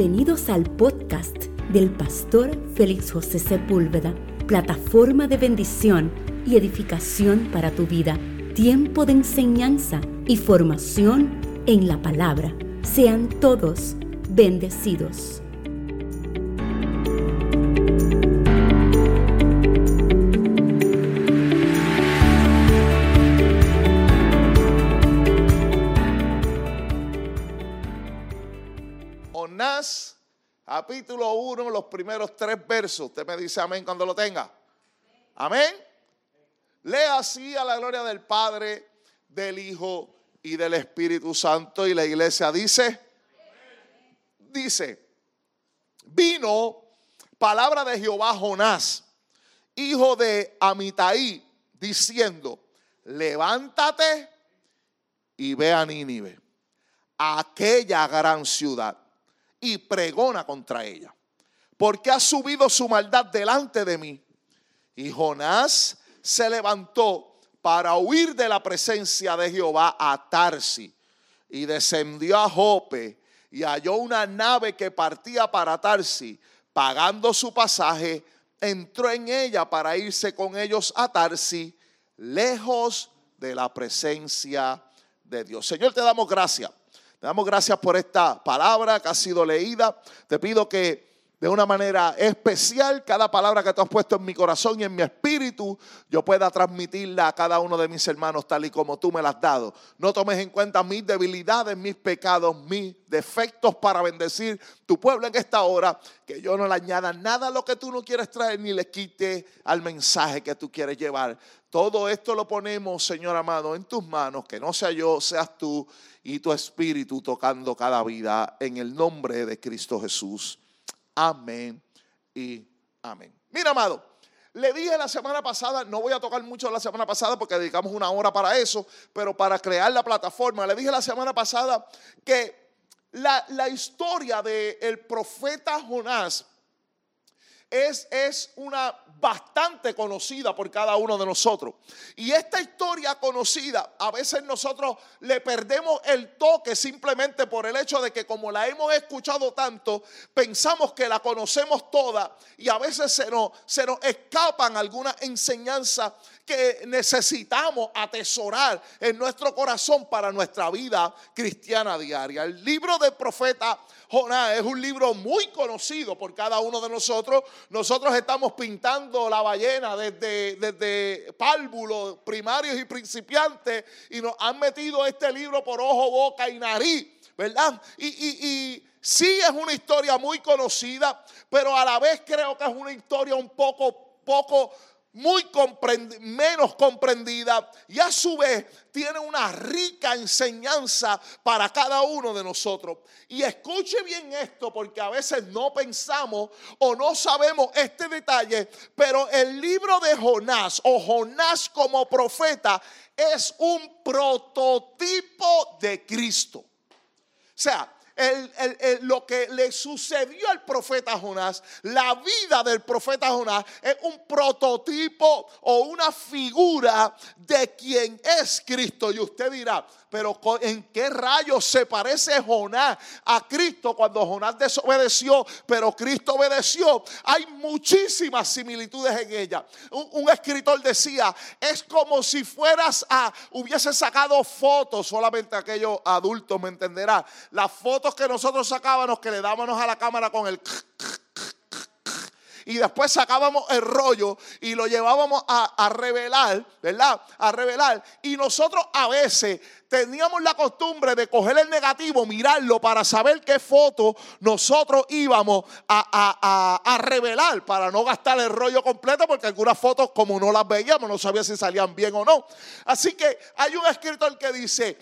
Bienvenidos al podcast del pastor Félix José Sepúlveda, plataforma de bendición y edificación para tu vida, tiempo de enseñanza y formación en la palabra. Sean todos bendecidos. Primeros tres versos. Usted me dice amén cuando lo tenga. Amén. Lea así a la gloria del Padre, del Hijo y del Espíritu Santo. Y la iglesia dice, dice, vino palabra de Jehová Jonás, hijo de Amitai, diciendo, levántate y ve a Nínive, aquella gran ciudad y pregona contra ella, porque ha subido su maldad delante de mí. Y Jonás se levantó para huir de la presencia de Jehová a Tarsi y descendió a Jope y halló una nave que partía para Tarsi, pagando su pasaje, entró en ella para irse con ellos a Tarsi, lejos de la presencia de Dios. Señor, te damos gracias te damos gracias por esta palabra que ha sido leída. Te pido que de una manera especial cada palabra que tú has puesto en mi corazón y en mi espíritu, yo pueda transmitirla a cada uno de mis hermanos tal y como tú me las has dado. No tomes en cuenta mis debilidades, mis pecados, mis defectos para bendecir tu pueblo en esta hora, que yo no le añada nada a lo que tú no quieres traer ni le quite al mensaje que tú quieres llevar. Todo esto lo ponemos, Señor amado, en tus manos, que no sea yo, seas tú y tu espíritu tocando cada vida en el nombre de Cristo Jesús. Amén y amén. Mira, amado, le dije la semana pasada, no voy a tocar mucho la semana pasada porque dedicamos una hora para eso, pero para crear la plataforma, le dije la semana pasada que la, la historia del profeta Jonás es, es una bastante conocida por cada uno de nosotros. Y esta historia conocida, a veces nosotros le perdemos el toque simplemente por el hecho de que como la hemos escuchado tanto, pensamos que la conocemos toda y a veces se nos, se nos escapan algunas enseñanzas que necesitamos atesorar en nuestro corazón para nuestra vida cristiana diaria. El libro del profeta Jonás es un libro muy conocido por cada uno de nosotros. Nosotros estamos pintando la ballena desde, desde párvulos primarios y principiantes y nos han metido este libro por ojo, boca y nariz, ¿verdad? Y, y, y sí es una historia muy conocida, pero a la vez creo que es una historia un poco, poco muy menos comprendida y a su vez tiene una rica enseñanza para cada uno de nosotros. Y escuche bien esto porque a veces no pensamos o no sabemos este detalle, pero el libro de Jonás o Jonás como profeta es un prototipo de Cristo. O sea, lo que le sucedió al profeta Jonás, la vida del profeta Jonás es un prototipo o una figura de quien es Cristo. Y usted dirá, pero ¿en qué rayos se parece Jonás a Cristo cuando Jonás desobedeció, pero Cristo obedeció? Hay muchísimas similitudes en ella. Un, escritor decía, es como si fueras a, hubiese sacado fotos, solamente aquellos adultos me entenderán, las fotos que nosotros sacábamos, que le dábamos a la cámara con el y después sacábamos el rollo y lo llevábamos a, revelar, ¿verdad? A revelar. Y nosotros a veces teníamos la costumbre de coger el negativo, mirarlo para saber qué foto nosotros íbamos a, a, revelar para no gastar el rollo completo porque algunas fotos como no las veíamos no sabía si salían bien o no. Así que hay un escritor que dice,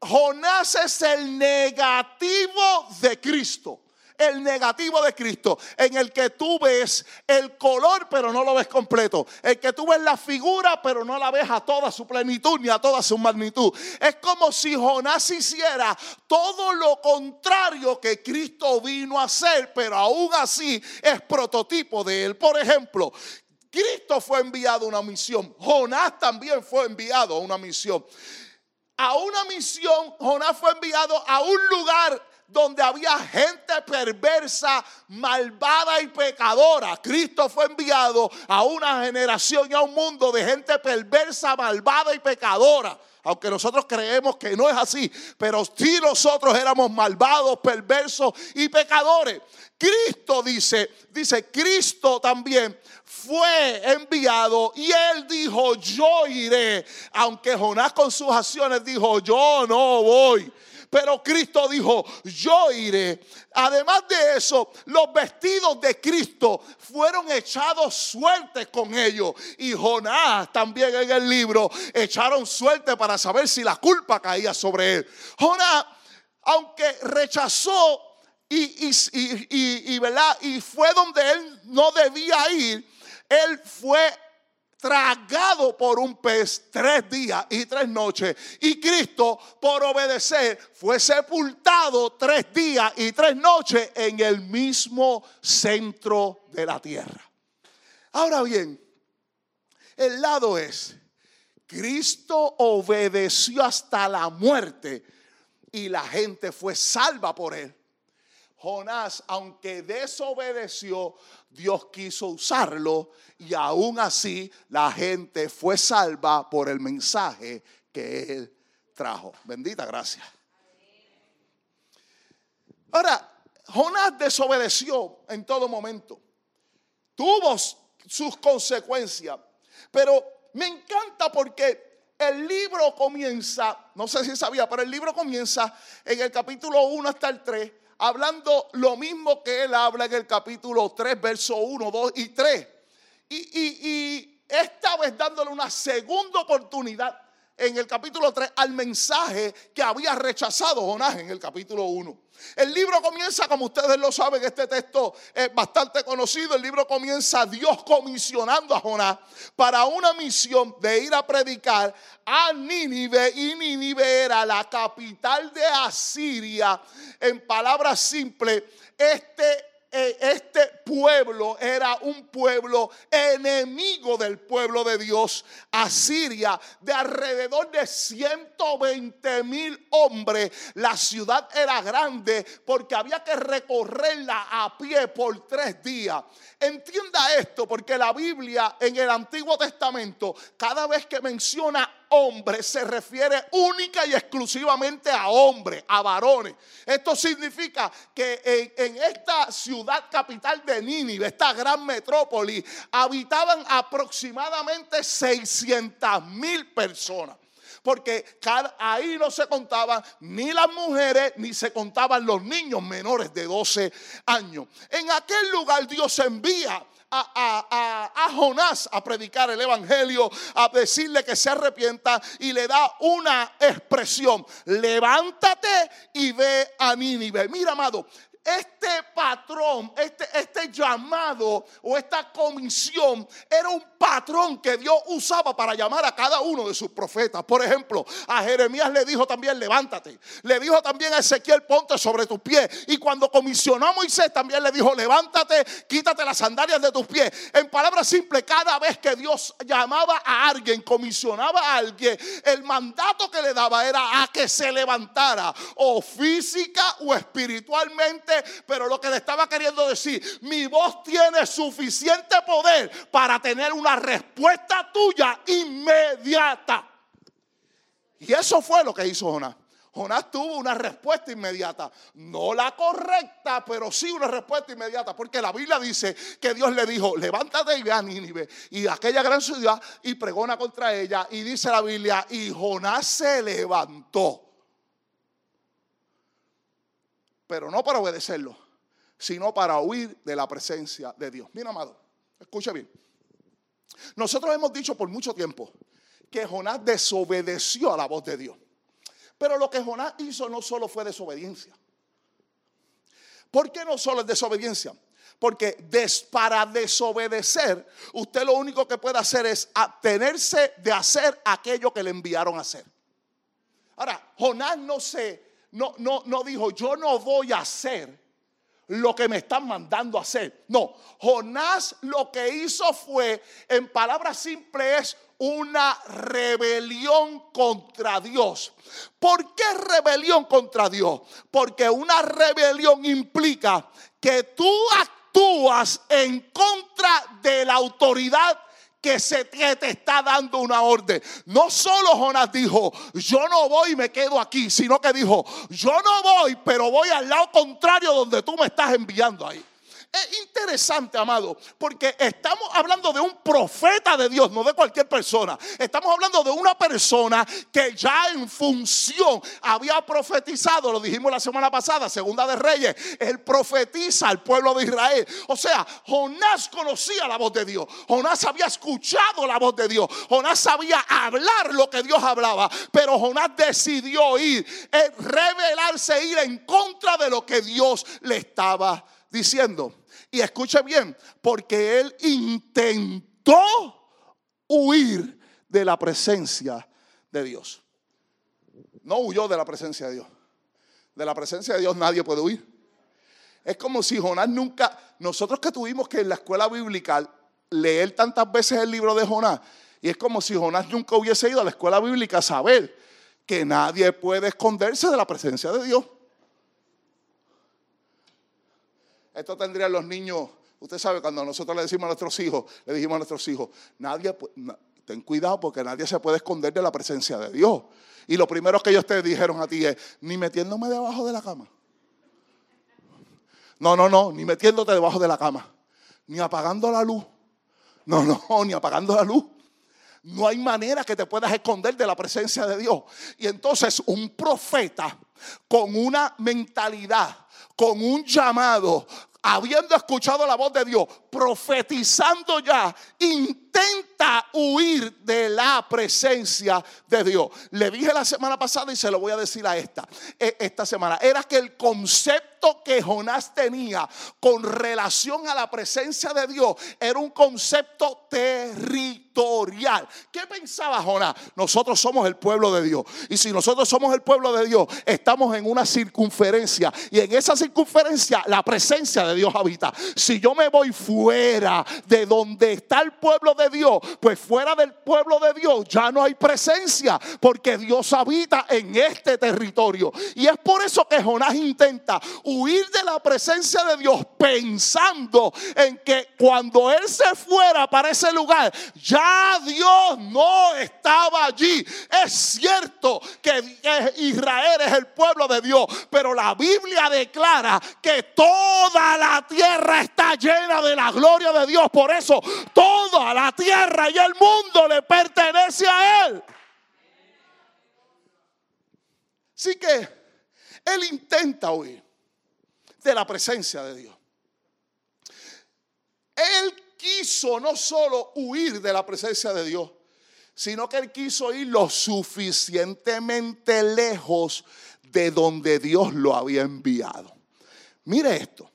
Jonás es el negativo de Cristo el negativo de Cristo, en el que tú ves el color pero no lo ves completo, el que tú ves la figura pero no la ves a toda su plenitud ni a toda su magnitud. Es como si Jonás hiciera todo lo contrario que Cristo vino a hacer, pero aún así es prototipo de él. Por ejemplo, Cristo fue enviado a una misión, Jonás también fue enviado a una misión. A una misión, Jonás fue enviado a un lugar donde había gente perversa, malvada y pecadora. Cristo fue enviado a una generación y a un mundo de gente perversa, malvada y pecadora. Aunque nosotros creemos que no es así, pero si nosotros éramos malvados, perversos y pecadores. Cristo dice, dice Cristo también fue enviado y él dijo, yo iré. Aunque Jonás con sus acciones dijo, yo no voy. Pero Cristo dijo, yo iré. Además de eso, los vestidos de Cristo fueron echados suerte con ellos. Y Jonás también en el libro echaron suerte para saber si la culpa caía sobre él. Jonás, aunque rechazó y, y, y fue donde él no debía ir, él fue tragado por un pez tres días y tres noches. Y Cristo, por obedecer, fue sepultado tres días y tres noches en el mismo centro de la tierra. Ahora bien, el lado es, Cristo obedeció hasta la muerte y la gente fue salva por él. Jonás, aunque desobedeció, Dios quiso usarlo y aún así la gente fue salva por el mensaje que él trajo. Bendita gracia. Ahora, Jonás desobedeció en todo momento. Tuvo sus consecuencias. Pero me encanta porque el libro comienza, no sé si sabía, pero el libro comienza en el capítulo 1 hasta el 3 hablando lo mismo que él habla en el capítulo 3, verso 1, 2 y 3. Y, esta vez dándole una segunda oportunidad en el capítulo 3 al mensaje que había rechazado Jonás en el capítulo 1. El libro comienza, como ustedes lo saben, este texto es bastante conocido. El libro comienza Dios comisionando a Jonás para una misión de ir a predicar a Nínive. Y Nínive era la capital de Asiria. En palabras simples, este este pueblo era un pueblo enemigo del pueblo de Dios, Asiria, de alrededor de 120 mil hombres. La ciudad era grande porque había que recorrerla a pie por tres días. Entienda esto porque la Biblia en el Antiguo Testamento, cada vez que menciona hombre se refiere única y exclusivamente a hombres, a varones. Esto significa que en, esta ciudad capital de Nínive, esta gran metrópoli, habitaban aproximadamente 600 mil personas porque ahí no se contaban ni las mujeres ni se contaban los niños menores de 12 años. En aquel lugar Dios envía a, Jonás a predicar el Evangelio, a decirle que se arrepienta y le da una expresión, levántate y ve a Nínive. Mira, amado, este patrón, este, este llamado o esta comisión era un patrón que Dios usaba para llamar a cada uno de sus profetas. Por ejemplo, a Jeremías le dijo también, levántate. Le dijo también a Ezequiel, ponte sobre tus pies. Y cuando comisionó a Moisés, también le dijo, levántate, quítate las sandalias de tus pies. En palabras simples, cada vez que Dios llamaba a alguien, comisionaba a alguien, el mandato que le daba era a que se levantara, o física o espiritualmente pero lo que le estaba queriendo decir, mi voz tiene suficiente poder para tener una respuesta tuya inmediata. Y eso fue lo que hizo Jonás. Jonás tuvo una respuesta inmediata. No la correcta, pero sí una respuesta inmediata. Porque la Biblia dice que Dios le dijo, levántate y ve a Nínive. Y aquella gran ciudad y pregona contra ella. Y dice la Biblia, y Jonás se levantó pero no para obedecerlo, sino para huir de la presencia de Dios. Mira, amado, escucha bien. Nosotros hemos dicho por mucho tiempo que Jonás desobedeció a la voz de Dios. Pero lo que Jonás hizo no solo fue desobediencia. ¿Por qué no solo es desobediencia? Porque para desobedecer, usted lo único que puede hacer es abstenerse de hacer aquello que le enviaron a hacer. Ahora, Jonás no se no, no, no dijo, yo no voy a hacer lo que me están mandando a hacer. No, Jonás lo que hizo fue, en palabras simples, es una rebelión contra Dios. ¿Por qué rebelión contra Dios? Porque una rebelión implica que tú actúas en contra de la autoridad que se te, está dando una orden. No solo Jonás dijo, yo no voy y me quedo aquí, sino que dijo, yo no voy, pero voy al lado contrario donde tú me estás enviando ahí. Es interesante, amado, porque estamos hablando de un profeta de Dios, no de cualquier persona. Estamos hablando de una persona que ya en función había profetizado, lo dijimos la semana pasada, segunda de Reyes, él profetiza al pueblo de Israel. O sea, Jonás conocía la voz de Dios, Jonás había escuchado la voz de Dios, Jonás sabía hablar lo que Dios hablaba, pero Jonás decidió ir, revelarse, ir en contra de lo que Dios le estaba diciendo. Y escuche bien, porque él intentó huir de la presencia de Dios. No huyó de la presencia de Dios. De la presencia de Dios nadie puede huir. Es como si Jonás nunca, nosotros que tuvimos que en la escuela bíblica leer tantas veces el libro de Jonás, y es como si Jonás nunca hubiese ido a la escuela bíblica a saber que nadie puede esconderse de la presencia de Dios. Esto tendrían los niños, usted sabe, cuando nosotros le decimos a nuestros hijos, le dijimos a nuestros hijos, nadie, ten cuidado porque nadie se puede esconder de la presencia de Dios. Y lo primero que ellos te dijeron a ti es, ni metiéndome debajo de la cama. No, no, no, ni metiéndote debajo de la cama, ni apagando la luz. No, no, ni apagando la luz. No hay manera que te puedas esconder de la presencia de Dios. Y entonces un profeta con una mentalidad con un llamado, habiendo escuchado la voz de Dios, profetizando ya, intenta huir de la presencia de Dios. Le dije la semana pasada y se lo voy a decir a esta, e, esta semana, era que el concepto que Jonás tenía con relación a la presencia de Dios era un concepto territorial. ¿Qué pensaba Jonás? Nosotros somos el pueblo de Dios. Y si nosotros somos el pueblo de Dios, estamos en una circunferencia. Y en esa circunferencia la presencia de Dios habita. Si yo me voy fuera de donde está el pueblo de Dios, pues fuera del pueblo de Dios ya no hay presencia. Porque Dios habita en este territorio. Y es por eso que Jonás intenta huir de la presencia de Dios pensando en que cuando él se fuera para ese lugar, ya Dios no estaba allí. Es cierto que Israel es el pueblo de Dios, pero la Biblia declara que toda la tierra está llena de la gloria de Dios. Por eso toda la tierra y el mundo le pertenece a Él. Así que Él intenta huir de la presencia de Dios. Él quiso no solo huir de la presencia de Dios, sino que él quiso ir lo suficientemente lejos de donde Dios lo había enviado. Mire esto,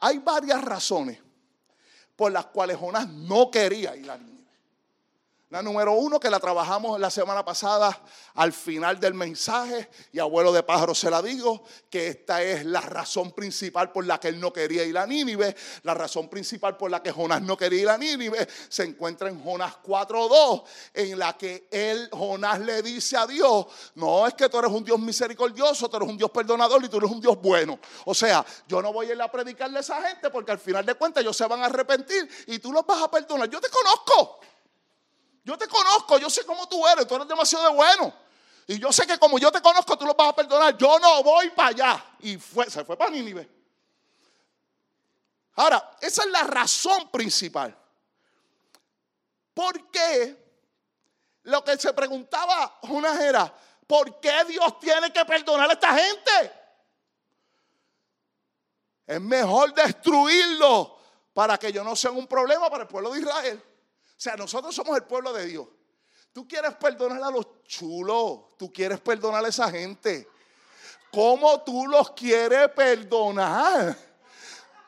hay varias razones por las cuales Jonás no quería ir a la número uno que la trabajamos la semana pasada al final del mensaje y abuelo de pájaro se la digo, que esta es la razón principal por la que él no quería ir a Nínive. La razón principal por la que Jonás no quería ir a Nínive se encuentra en Jonás 4.2, en la que él, Jonás le dice a Dios, no es que tú eres un Dios misericordioso, tú eres un Dios perdonador y tú eres un Dios bueno. O sea, yo no voy a ir a predicarle a esa gente porque al final de cuentas ellos se van a arrepentir y tú los vas a perdonar. Yo te conozco. Yo te conozco, yo sé cómo tú eres, tú eres demasiado bueno. Y yo sé que como yo te conozco, tú lo vas a perdonar. Yo no voy para allá. Y se fue para Nínive. Ahora, esa es la razón principal. ¿Por qué? Lo que se preguntaba una era, ¿por qué Dios tiene que perdonar a esta gente? Es mejor destruirlo para que yo no sea un problema para el pueblo de Israel. Sea, nosotros somos el pueblo de Dios. Tú quieres perdonar a los chulos, tú quieres perdonar a esa gente. ¿Cómo tú los quieres perdonar?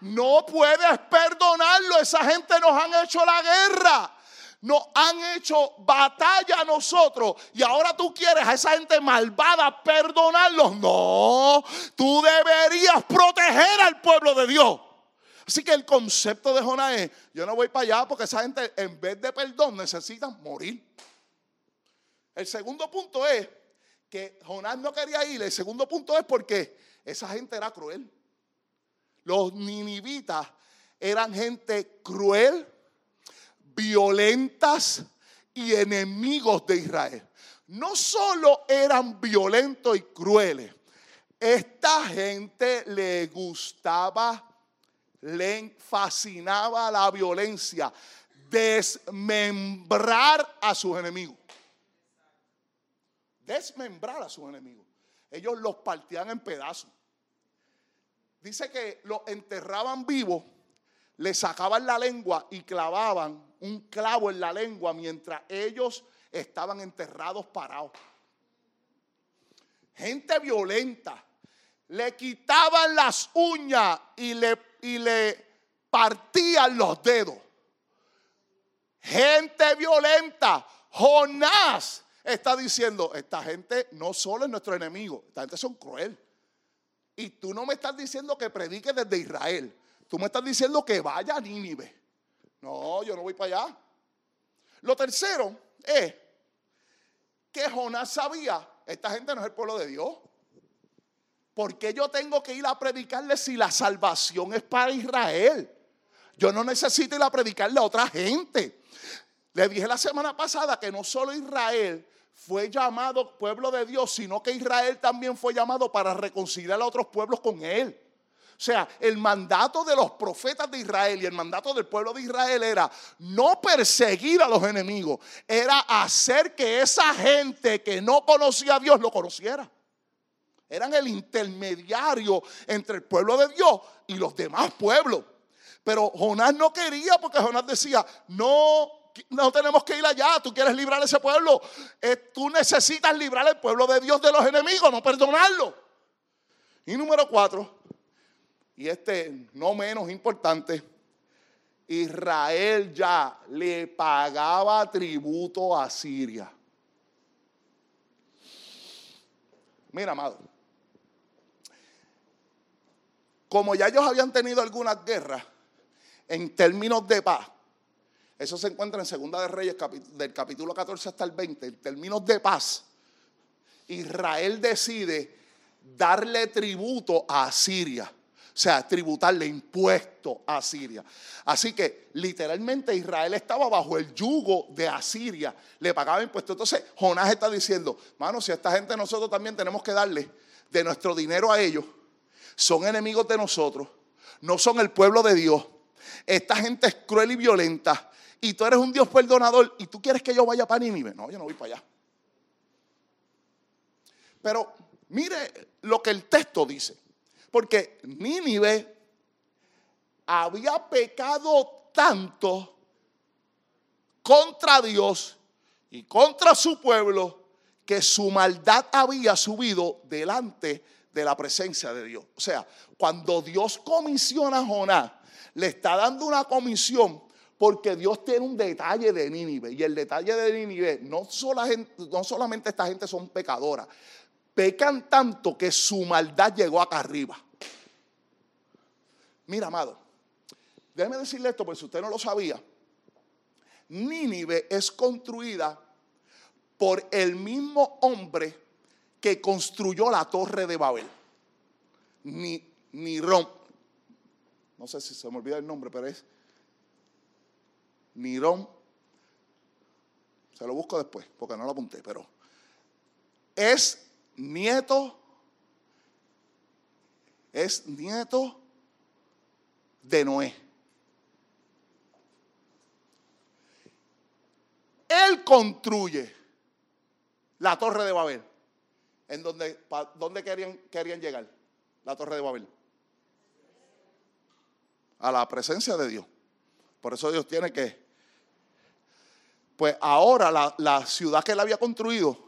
No puedes perdonarlo. Esa gente nos han hecho la guerra. Nos han hecho batalla a nosotros. Y ahora tú quieres a esa gente malvada perdonarlos. No, tú deberías proteger al pueblo de Dios. Así que el concepto de Jonás es, yo no voy para allá porque esa gente en vez de perdón necesitan morir. El segundo punto es que Jonás no quería ir. El segundo punto es porque esa gente era cruel. Los ninivitas eran gente cruel, violentas y enemigos de Israel. No solo eran violentos y crueles, esta gente le gustaba, le fascinaba la violencia, desmembrar a sus enemigos. Desmembrar a sus enemigos. Ellos los partían en pedazos. Dice que los enterraban vivos, le sacaban la lengua y clavaban un clavo en la lengua mientras ellos estaban enterrados parados. Gente violenta, le quitaban las uñas y le, y le partían los dedos. Gente violenta. Jonás está diciendo, esta gente no solo es nuestro enemigo, esta gente son cruel. Y tú no me estás diciendo que predique desde Israel. Tú me estás diciendo que vaya a Nínive. No, yo no voy para allá. Lo tercero es que Jonás sabía, esta gente no es el pueblo de Dios. ¿Por qué yo tengo que ir a predicarle si la salvación es para Israel? Yo no necesito ir a predicarle a otra gente. Le dije la semana pasada que no solo Israel fue llamado pueblo de Dios, sino que Israel también fue llamado para reconciliar a otros pueblos con él. O sea, el mandato de los profetas de Israel y el mandato del pueblo de Israel era no perseguir a los enemigos, era hacer que esa gente que no conocía a Dios lo conociera. Eran el intermediario entre el pueblo de Dios y los demás pueblos. Pero Jonás no quería porque Jonás decía, no, no tenemos que ir allá, tú quieres librar ese pueblo. Eh, tú necesitas librar al pueblo de Dios de los enemigos, no perdonarlo. Y número cuatro, y este no menos importante, Israel ya le pagaba tributo a Siria. Mira, amado, como ya ellos habían tenido algunas guerras en términos de paz, eso se encuentra en Segunda de Reyes, del capítulo 14 hasta el 20, en términos de paz, Israel decide darle tributo a Siria. O sea, tributarle impuesto a Siria. Así que literalmente Israel estaba bajo el yugo de Asiria, le pagaba impuestos. Entonces Jonás está diciendo, mano, si a esta gente nosotros también tenemos que darle de nuestro dinero a ellos, son enemigos de nosotros, no son el pueblo de Dios. Esta gente es cruel y violenta y tú eres un Dios perdonador y tú quieres que yo vaya para Nínive. No, yo no voy para allá. Pero mire lo que el texto dice. Porque Nínive había pecado tanto contra Dios y contra su pueblo que su maldad había subido delante de la presencia de Dios. O sea, cuando Dios comisiona a Jonás, le está dando una comisión porque Dios tiene un detalle de Nínive. Y el detalle de Nínive, no, no solamente esta gente son pecadoras, pecan tanto que su maldad llegó acá arriba. Mira, amado, déjeme decirle esto, porque si usted no lo sabía, Nínive es construida por el mismo hombre que construyó la torre de Babel. Ni. No sé si se me olvida el nombre, pero es Nirón. Se lo busco después, porque no lo apunté, pero es nieto, es nieto de Noé. Él construye la torre de Babel. ¿En donde, dónde querían, querían llegar? La torre de Babel. A la presencia de Dios. Por eso Dios tiene que... Pues ahora la, la ciudad que él había construido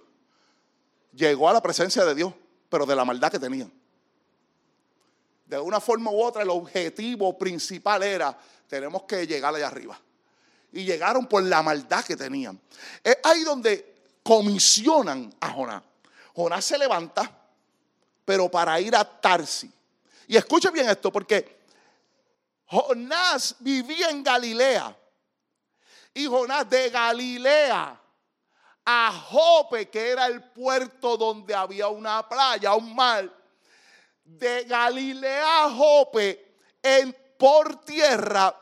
llegó a la presencia de Dios, pero de la maldad que tenían. De una forma u otra, el objetivo principal era, tenemos que llegar allá arriba. Y llegaron por la maldad que tenían. Es ahí donde comisionan a Jonás. Jonás se levanta, pero para ir a Tarsi. Y escuche bien esto, porque Jonás vivía en Galilea. Y Jonás de Galilea a Jope, que era el puerto donde había una playa, un mar. De Galilea a Jope, en, por tierra,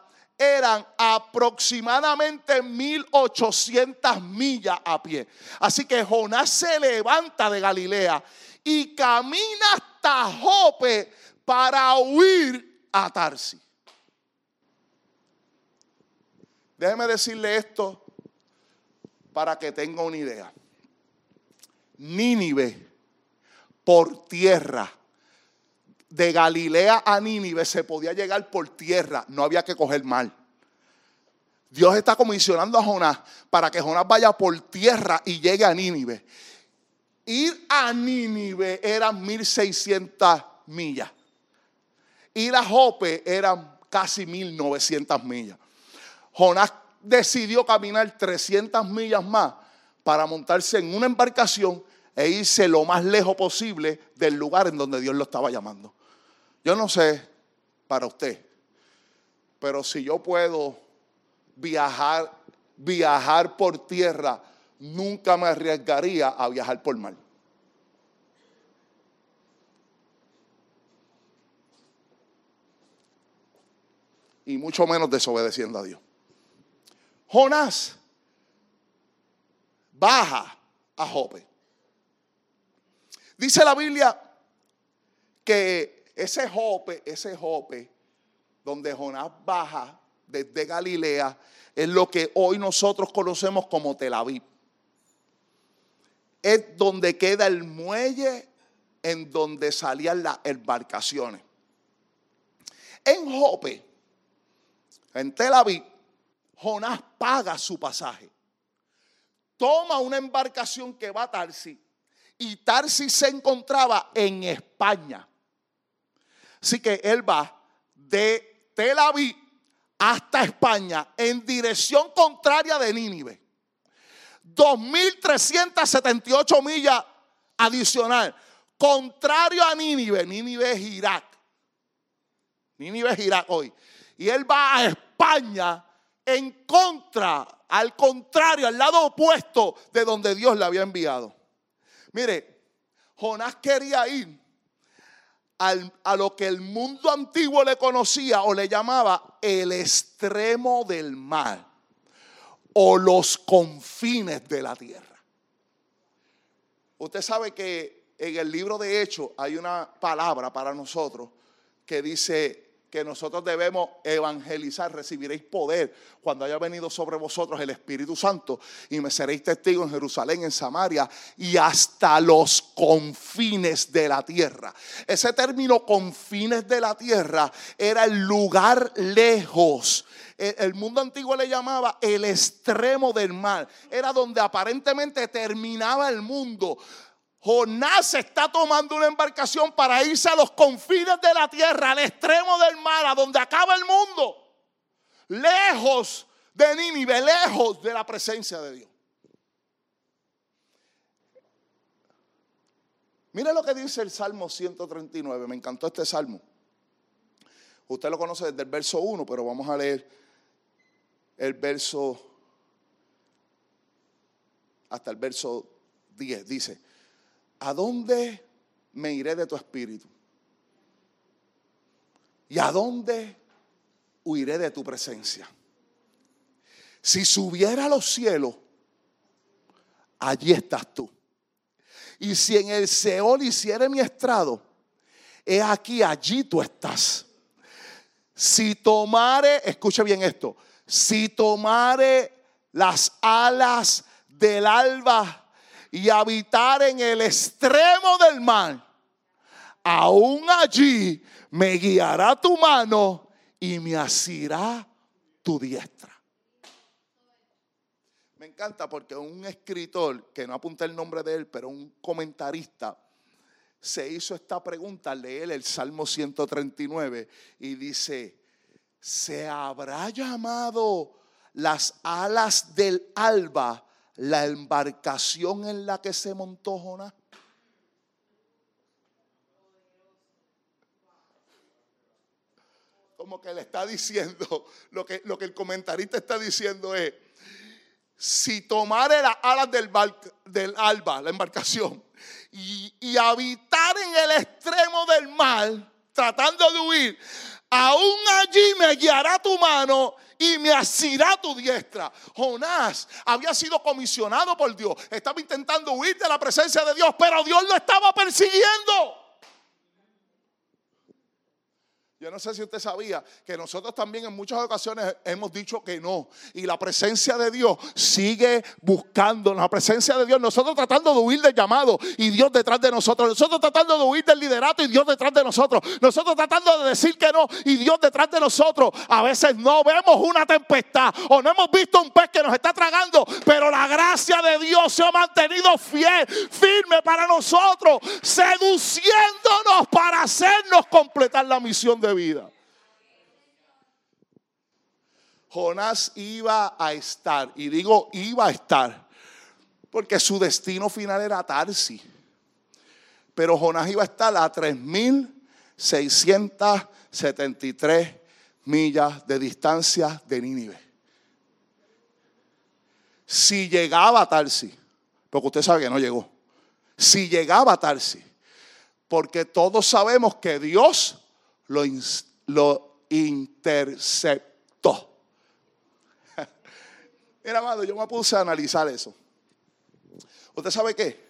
eran aproximadamente 1800 millas a pie. Así que Jonás se levanta de Galilea y camina hasta Jope para huir a Tarsi. Déjeme decirle esto para que tenga una idea. Nínive por tierra. De Galilea a Nínive se podía llegar por tierra, no había que coger mal. Dios está comisionando a Jonás para que Jonás vaya por tierra y llegue a Nínive. Ir a Nínive eran 1600 millas. Ir a Jope eran casi 1900 millas. Jonás decidió caminar 300 millas más para montarse en una embarcación e irse lo más lejos posible del lugar en donde Dios lo estaba llamando. Yo no sé para usted, pero si yo puedo viajar, viajar por tierra, nunca me arriesgaría a viajar por mar. Y mucho menos desobedeciendo a Dios. Jonás baja a Jope. Dice la Biblia que ese Jope, ese Jope, donde Jonás baja desde Galilea, es lo que hoy nosotros conocemos como Tel Aviv. Es donde queda el muelle en donde salían las embarcaciones. En Jope, en Tel Aviv, Jonás paga su pasaje. Toma una embarcación que va a Tarsi y Tarsi se encontraba en España. Así que él va de Tel Aviv hasta España en dirección contraria de Nínive. 2.378 millas adicional. Contrario a Nínive. Nínive es Irak. Nínive es Irak hoy. Y él va a España en contra, al contrario, al lado opuesto de donde Dios le había enviado. Mire, Jonás quería ir a lo que el mundo antiguo le conocía o le llamaba el extremo del mar o los confines de la tierra. Usted sabe que en el libro de Hechos hay una palabra para nosotros que dice que nosotros debemos evangelizar, recibiréis poder cuando haya venido sobre vosotros el Espíritu Santo y me seréis testigos en Jerusalén, en Samaria y hasta los confines de la tierra. Ese término confines de la tierra era el lugar lejos. El mundo antiguo le llamaba el extremo del mar. Era donde aparentemente terminaba el mundo. Jonás está tomando una embarcación para irse a los confines de la tierra, al extremo del mar, a donde acaba el mundo. Lejos de Nínive, lejos de la presencia de Dios. Mire lo que dice el Salmo 139. Me encantó este salmo. Usted lo conoce desde el verso 1, pero vamos a leer el verso hasta el verso 10. Dice, ¿a dónde me iré de tu espíritu? ¿Y a dónde huiré de tu presencia? Si subiera a los cielos, allí estás tú. Y si en el Seol hiciere mi estrado, he aquí, allí tú estás. Si tomare, escuche bien esto, si tomare las alas del alba y habitar en el extremo del mar, aún allí me guiará tu mano y me asirá tu diestra. Me encanta porque un escritor, que no apunta el nombre de él, pero un comentarista, se hizo esta pregunta al leer el Salmo 139 y dice, ¿se habrá llamado las alas del alba la embarcación en la que se montó Jonás? como que le está diciendo, lo que, lo que el comentarista está diciendo es, si tomare las alas del, del alba, la embarcación, y, y habitar en el extremo del mar, tratando de huir, aún allí me guiará tu mano y me asirá tu diestra. Jonás había sido comisionado por Dios, estaba intentando huir de la presencia de Dios, pero Dios lo estaba persiguiendo. Yo no sé si usted sabía que nosotros también en muchas ocasiones hemos dicho que no. Y la presencia de Dios sigue buscando. La presencia de Dios, nosotros tratando de huir del llamado y Dios detrás de nosotros. Nosotros tratando de huir del liderato y Dios detrás de nosotros. Nosotros tratando de decir que no y Dios detrás de nosotros. A veces no vemos una tempestad o no hemos visto un pez que nos está tragando. Pero la gracia de Dios se ha mantenido fiel, firme para nosotros, seduciéndonos para hacernos completar la misión vida. Jonás iba a estar, y digo iba a estar, porque su destino final era Tarsi. Pero Jonás iba a estar a 3.673 millas de distancia de Nínive. Si llegaba a Tarsi, porque usted sabe que no llegó, si llegaba a Tarsi, porque todos sabemos que Dios lo, interceptó. Mira, amado, yo me puse a analizar eso. ¿Usted sabe qué?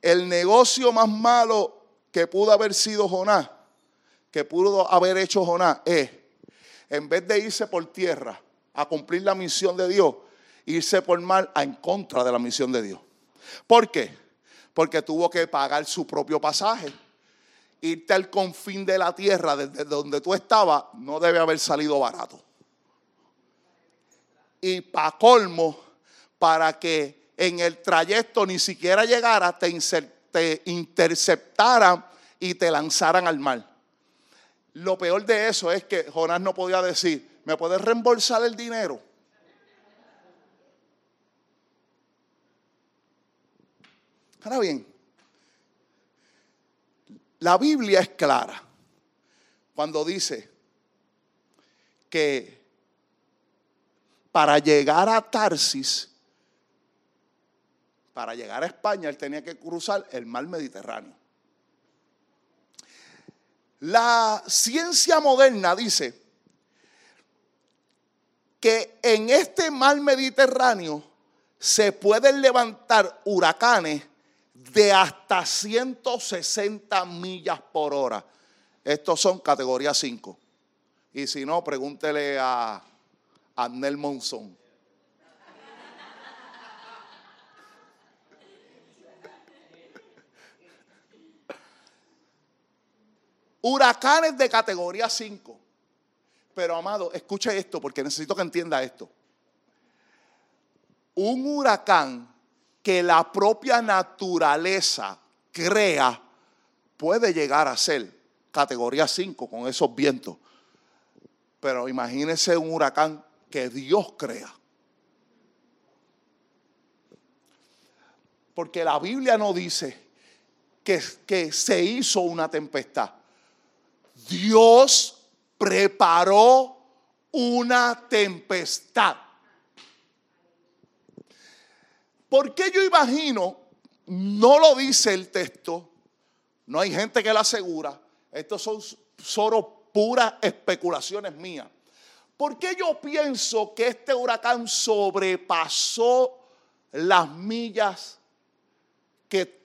El negocio más malo que pudo haber sido Jonás, que pudo haber hecho Jonás, es, en vez de irse por tierra a cumplir la misión de Dios, irse por mar a en contra de la misión de Dios. ¿Por qué? Porque tuvo que pagar su propio pasaje irte al confín de la tierra, desde donde tú estabas, no debe haber salido barato. Y para colmo, para que en el trayecto ni siquiera llegara, te, te interceptaran y te lanzaran al mar. Lo peor de eso es que Jonás no podía decir, ¿me puedes reembolsar el dinero? Ahora bien, la Biblia es clara cuando dice que para llegar a Tarsis, para llegar a España, él tenía que cruzar el mar Mediterráneo. La ciencia moderna dice que en este mar Mediterráneo se pueden levantar huracanes de hasta 160 millas por hora. Estos son categoría 5. Y si no, pregúntele a Nel Monzón. Huracanes de categoría 5. Pero amado, escuche esto porque necesito que entienda esto. Un huracán que la propia naturaleza crea puede llegar a ser categoría 5 con esos vientos. Pero imagínese un huracán que Dios crea. Porque la Biblia no dice que, que se hizo una tempestad. Dios preparó una tempestad. ¿Por qué yo imagino? No lo dice el texto, no hay gente que lo asegura, estos son solo puras especulaciones mías. ¿Por qué yo pienso que este huracán sobrepasó las millas que,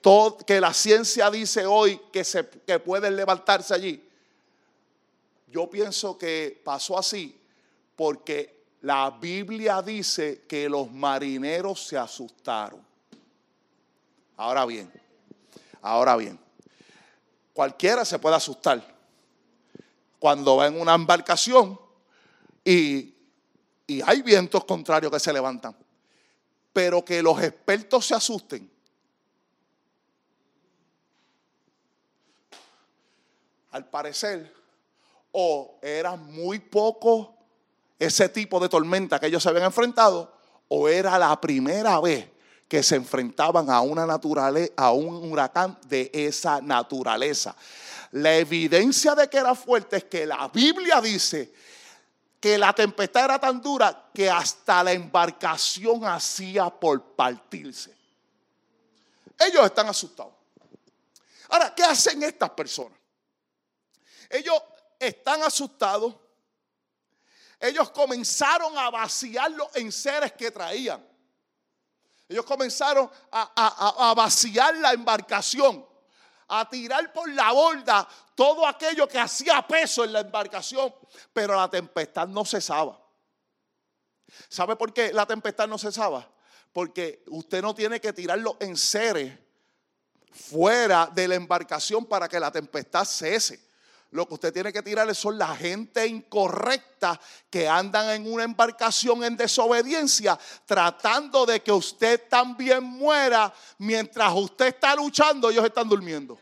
la ciencia dice hoy que, se, que pueden levantarse allí? Yo pienso que pasó así porque la Biblia dice que los marineros se asustaron. Ahora bien, ahora bien, cualquiera se puede asustar cuando va en una embarcación y, y hay vientos contrarios que se levantan. Pero que los expertos se asusten. Al parecer, o eran muy pocos ese tipo de tormenta que ellos se habían enfrentado o era la primera vez que se enfrentaban a una naturaleza, a un huracán de esa naturaleza. la evidencia de que era fuerte es que la Biblia dice que la tempestad era tan dura que hasta la embarcación hacía por partirse. Ellos están asustados. Ahora, ¿qué hacen estas personas? Ellos están asustados. Ellos comenzaron a vaciar los enseres que traían. Ellos comenzaron a, vaciar la embarcación a tirar por la borda todo aquello que hacía peso en la embarcación, pero la tempestad no cesaba. ¿Sabe por qué la tempestad no cesaba? Porque usted no tiene que tirarlo en seres fuera de la embarcación para que la tempestad cese. Lo que usted tiene que tirarle son la gente incorrecta que andan en una embarcación en desobediencia, tratando de que usted también muera mientras usted está luchando, ellos están durmiendo.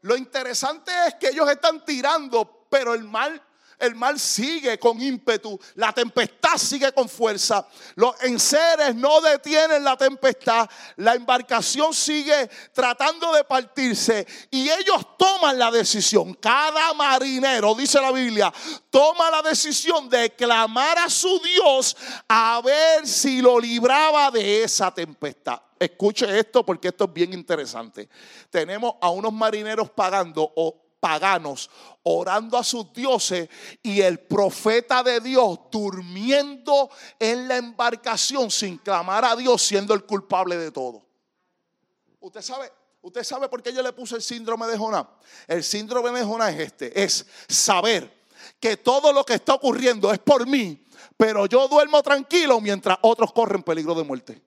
Lo interesante es que ellos están tirando, pero el mal el mal sigue con ímpetu, la tempestad sigue con fuerza, los enseres no detienen la tempestad, la embarcación sigue tratando de partirse y ellos toman la decisión, cada marinero, dice la Biblia, toma la decisión de clamar a su Dios a ver si lo libraba de esa tempestad. Escuche esto porque esto es bien interesante. Tenemos a unos marineros pagando o paganos orando a sus dioses y el profeta de Dios durmiendo en la embarcación sin clamar a Dios siendo el culpable de todo. Usted sabe, usted sabe por qué yo le puse el síndrome de Jonás. El síndrome de Jonás es este, es saber que todo lo que está ocurriendo es por mí, pero yo duermo tranquilo mientras otros corren peligro de muerte.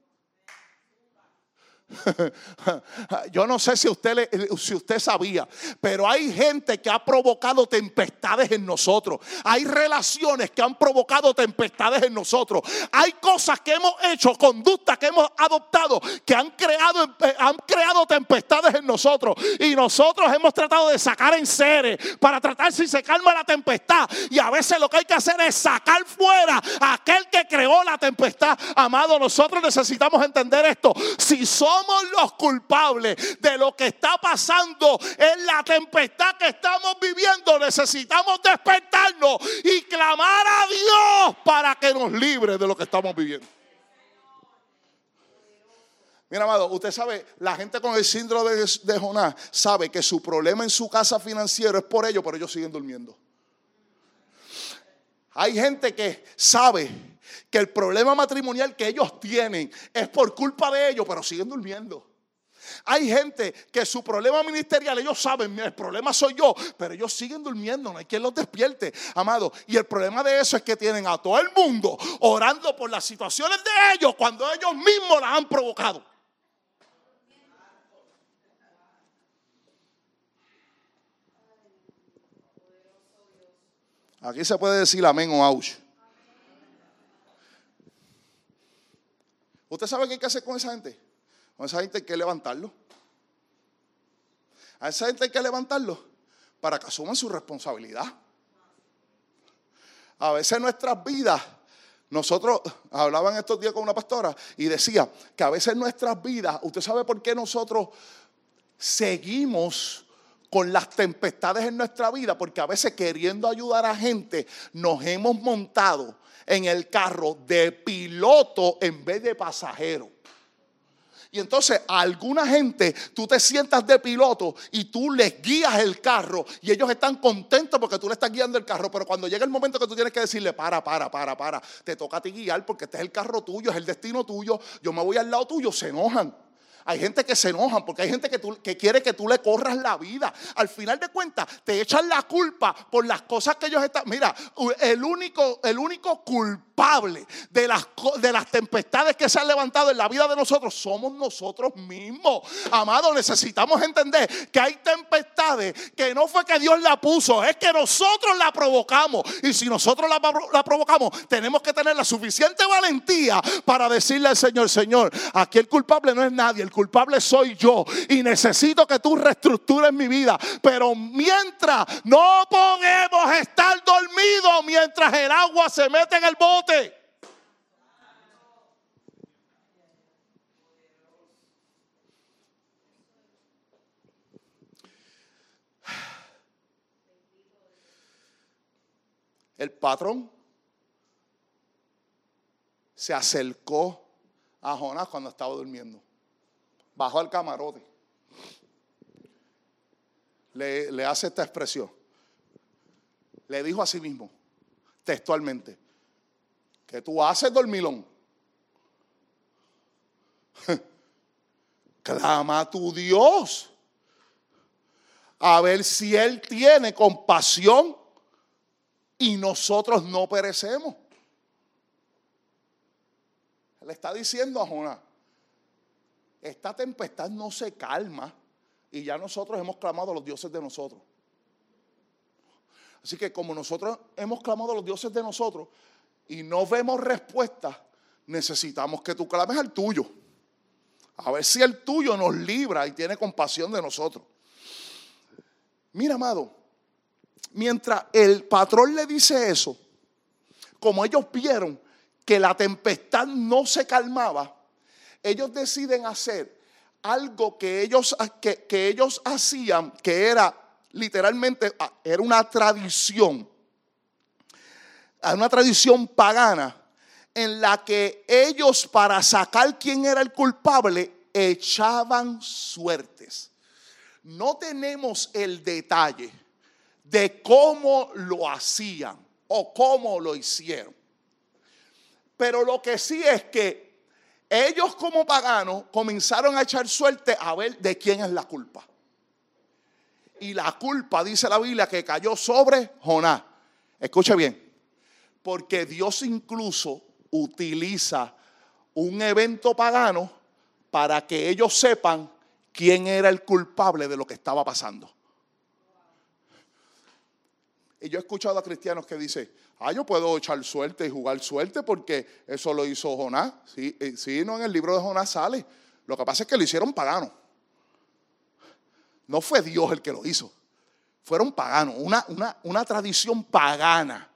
Yo no sé si usted, si usted sabía, pero hay gente que ha provocado tempestades en nosotros. Hay relaciones que han provocado tempestades en nosotros. Hay cosas que hemos hecho, conductas que hemos adoptado, que han creado, eh, han creado tempestades en nosotros. Y nosotros hemos tratado de sacar en seres para tratar si se calma la tempestad. Y a veces lo que hay que hacer es sacar fuera a aquel que creó la tempestad. Amado, nosotros necesitamos entender esto. Si somos somos los culpables de lo que está pasando en la tempestad que estamos viviendo. Necesitamos despertarnos y clamar a Dios para que nos libre de lo que estamos viviendo. Mira, amado, usted sabe, la gente con el síndrome de, de, Jonás sabe que su problema en su casa financiero es por ello, pero ellos siguen durmiendo. Hay gente que sabe que el problema matrimonial que ellos tienen es por culpa de ellos, pero siguen durmiendo. Hay gente que su problema ministerial, ellos saben, el problema soy yo, pero ellos siguen durmiendo, no hay quien los despierte, amado. Y el problema de eso es que tienen a todo el mundo orando por las situaciones de ellos cuando ellos mismos las han provocado. Aquí se puede decir amén o ouch. ¿Usted sabe qué hay que hacer con esa gente? Con esa gente hay que levantarlo. A esa gente hay que levantarlo para que asuman su responsabilidad. A veces nuestras vidas, nosotros hablaban estos días con una pastora y decía que a veces nuestras vidas, usted sabe por qué nosotros seguimos con las tempestades en nuestra vida, porque a veces queriendo ayudar a gente nos hemos montado en el carro de piloto en vez de pasajero. Y entonces a alguna gente tú te sientas de piloto y tú les guías el carro y ellos están contentos porque tú le estás guiando el carro, pero cuando llega el momento que tú tienes que decirle, para, para, para, para, te toca a ti guiar porque este es el carro tuyo, es el destino tuyo, yo me voy al lado tuyo, se enojan. Hay gente que se enojan porque hay gente que, quiere que tú le corras la vida. Al final de cuentas, te echan la culpa por las cosas que ellos están. Mira, el único, el único culpable de las, de las tempestades que se han levantado en la vida de nosotros somos nosotros mismos. Amado, necesitamos entender que hay tempestades que no fue que Dios la puso, es que nosotros la provocamos. Y si nosotros la provocamos, tenemos que tener la suficiente valentía para decirle al Señor, Señor, aquí el culpable no es nadie el culpable soy yo y necesito que tú reestructures mi vida. Pero mientras no podemos estar dormidos, mientras el agua se mete en el bote. El patrón se acercó a Jonás cuando estaba durmiendo. Bajó al camarote. Le, le hace esta expresión. Le dijo a sí mismo, textualmente, que tú haces dormilón. Clama a tu Dios a ver si Él tiene compasión y nosotros no perecemos. Le está diciendo a Jonás, esta tempestad no se calma y ya nosotros hemos clamado a los dioses de nosotros. Así que como nosotros hemos clamado a los dioses de nosotros y no vemos respuesta, necesitamos que tú clames al tuyo. A ver si el tuyo nos libra y tiene compasión de nosotros. Mira, amado, mientras el patrón le dice eso, como ellos vieron que la tempestad no se calmaba, ellos deciden hacer algo que ellos, que, ellos hacían, que era literalmente, ah, era una tradición, una tradición pagana, en la que ellos para sacar quién era el culpable echaban suertes. No tenemos el detalle de cómo lo hacían o cómo lo hicieron. Pero lo que sí es que ellos como paganos comenzaron a echar suerte a ver de quién es la culpa. Y la culpa, dice la Biblia, que cayó sobre Jonás. Escuche bien, porque Dios incluso utiliza un evento pagano para que ellos sepan quién era el culpable de lo que estaba pasando. Y yo he escuchado a cristianos que dicen, ah, yo puedo echar suerte y jugar suerte porque eso lo hizo Jonás. Sí, eh, sí, no en el libro de Jonás sale. Lo que pasa es que lo hicieron pagano. No fue Dios el que lo hizo. Fueron paganos, una, una, una tradición pagana.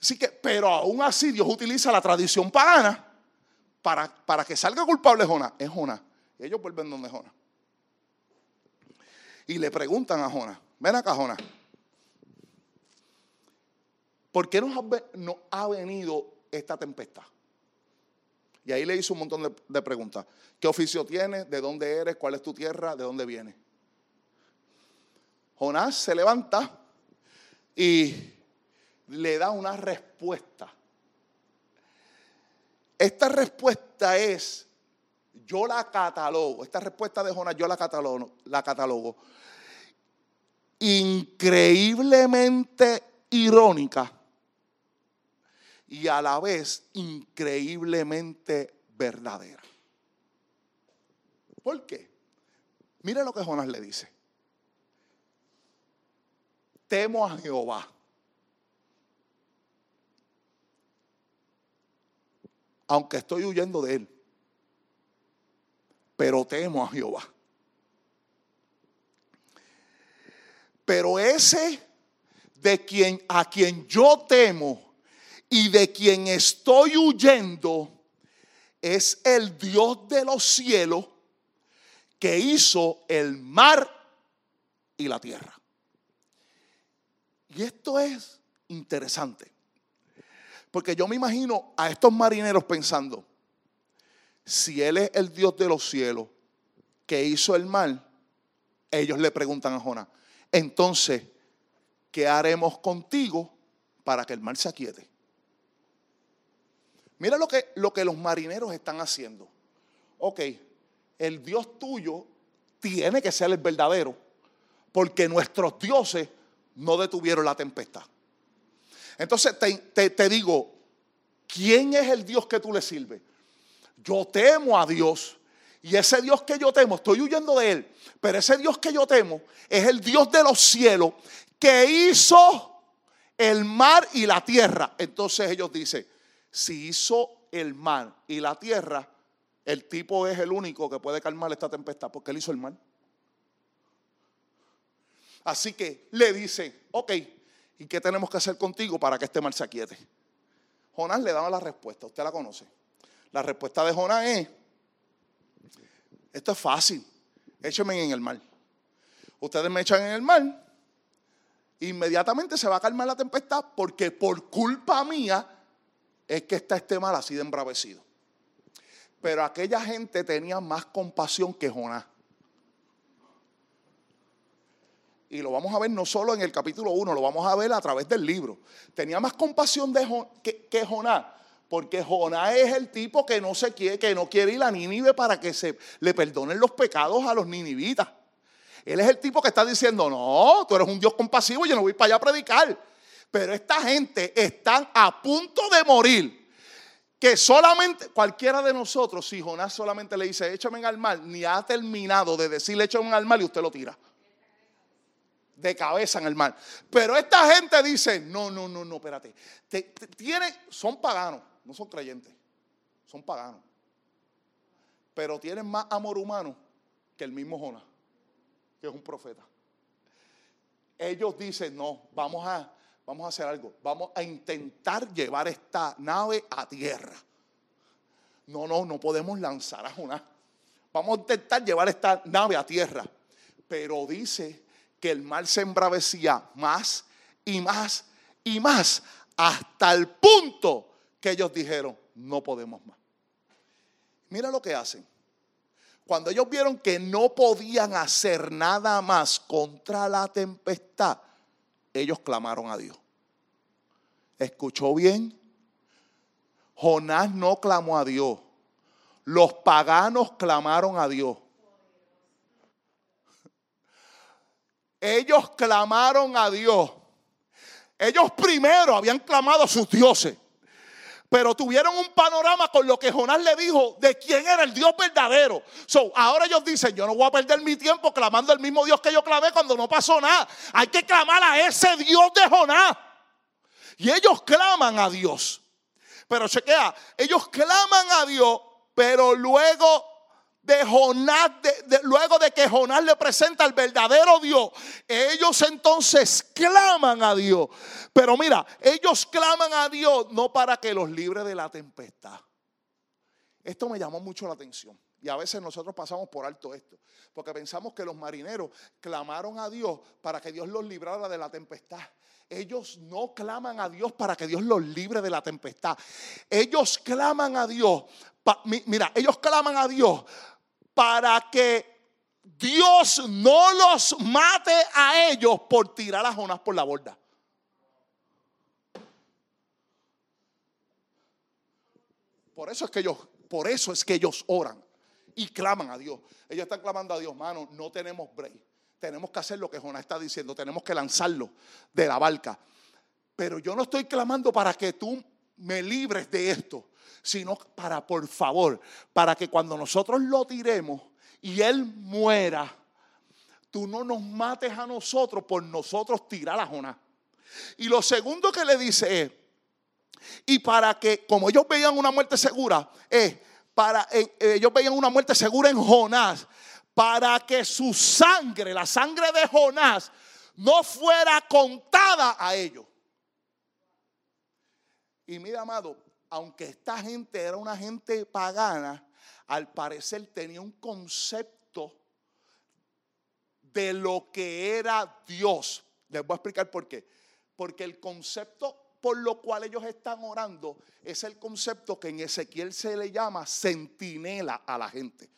Así que, pero aún así Dios utiliza la tradición pagana para, para que salga culpable Jonás. Es Jonás. Y ellos vuelven donde Jonás. Y le preguntan a Jonás, ven acá Jonás, ¿por qué nos ha, venido esta tempestad? Y ahí le hizo un montón de, preguntas. ¿Qué oficio tienes? ¿De dónde eres? ¿Cuál es tu tierra? ¿De dónde vienes? Jonás se levanta y le da una respuesta. Esta respuesta es, yo la catalogo, esta respuesta de Jonás yo la catalogo, la catalogo increíblemente irónica y a la vez increíblemente verdadera. ¿Por qué? Mire lo que Jonás le dice. Temo a Jehová aunque estoy huyendo de él. Pero temo a Jehová. Pero ese de quien a quien yo temo y de quien estoy huyendo es el Dios de los cielos que hizo el mar y la tierra. Y esto es interesante. Porque yo me imagino a estos marineros pensando, si Él es el Dios de los cielos que hizo el mal, ellos le preguntan a Jonás, entonces, ¿qué haremos contigo para que el mar se aquiete? Mira lo que, lo que los marineros están haciendo. Ok, el Dios tuyo tiene que ser el verdadero, porque nuestros dioses no detuvieron la tempestad. Entonces te, digo, ¿quién es el Dios que tú le sirves? Yo temo a Dios. Y ese Dios que yo temo, estoy huyendo de él, pero ese Dios que yo temo es el Dios de los cielos que hizo el mar y la tierra. Entonces ellos dicen, si hizo el mar y la tierra, el tipo es el único que puede calmar esta tempestad porque él hizo el mar. Así que le dice, ok, ¿Y qué tenemos que hacer contigo para que este mal se aquiete? Jonás le daba la respuesta, usted la conoce. La respuesta de Jonás es, esto es fácil, échenme en el mar. Ustedes me echan en el mar inmediatamente se va a calmar la tempestad porque por culpa mía es que está este mal así de embravecido. Pero aquella gente tenía más compasión que Jonás. Y lo vamos a ver no solo en el capítulo 1, lo vamos a ver a través del libro. Tenía más compasión de que, que Jonás, porque Jonás es el tipo que no se quiere, que no quiere ir a Nínive para que se le perdonen los pecados a los ninivitas. Él es el tipo que está diciendo, no, tú eres un Dios compasivo, yo no voy para allá a predicar. Pero esta gente están a punto de morir. Que solamente, cualquiera de nosotros, si Jonás solamente le dice, échame al mar, ni ha terminado de decirle échame al mar y usted lo tira. De cabeza en el mar. Pero esta gente dice, no, no, no, no, espérate. tiene, son paganos, no son creyentes, son paganos. Pero tienen más amor humano que el mismo Jonás que es un profeta. Ellos dicen, no, vamos a, vamos a hacer algo, vamos a intentar llevar esta nave a tierra. No, no, no podemos lanzar a Jonás. Vamos a intentar llevar esta nave a tierra. Pero dice que el mar se embravecía más y más y más hasta el punto que ellos dijeron, no podemos más. Mira lo que hacen. Cuando ellos vieron que no podían hacer nada más contra la tempestad, ellos clamaron a Dios. ¿Escuchó bien? Jonás no clamó a Dios. Los paganos clamaron a Dios. Ellos clamaron a Dios. Ellos primero habían clamado a sus dioses pero tuvieron un panorama con lo que Jonás le dijo de quién era el Dios verdadero. So, ahora ellos dicen, yo no voy a perder mi tiempo clamando al mismo Dios que yo clamé cuando no pasó nada. Hay que clamar a ese Dios de Jonás. Y ellos claman a Dios. Pero chequea, ellos claman a Dios, pero luego de Jonás, luego de que Jonás le presenta al verdadero Dios, ellos entonces claman a Dios. Pero mira, ellos claman a Dios no para que los libre de la tempestad. Esto me llamó mucho la atención. Y a veces nosotros pasamos por alto esto, porque pensamos que los marineros clamaron a Dios para que Dios los librara de la tempestad. Ellos no claman a Dios para que Dios los libre de la tempestad. Ellos claman a Dios. Mira, ellos claman a Dios para que Dios no los mate a ellos por tirar a Jonás por la borda. Por eso es que ellos, por eso es que ellos oran y claman a Dios. Ellos están clamando a Dios, mano, no tenemos break. Tenemos que hacer lo que Jonás está diciendo, tenemos que lanzarlo de la barca. Pero yo no estoy clamando para que tú me libres de esto sino para, por favor, para que cuando nosotros lo tiremos y Él muera, tú no nos mates a nosotros por nosotros tirar a Jonás. Y lo segundo que le dice es, y para que, como ellos veían una muerte segura, es, para, eh, ellos veían una muerte segura en Jonás, para que su sangre, la sangre de Jonás, no fuera contada a ellos. Y mira, amado, aunque esta gente era una gente pagana, al parecer tenía un concepto de lo que era Dios. Les voy a explicar por qué. Porque el concepto por lo cual ellos están orando es el concepto que en Ezequiel se le llama centinela a la gente.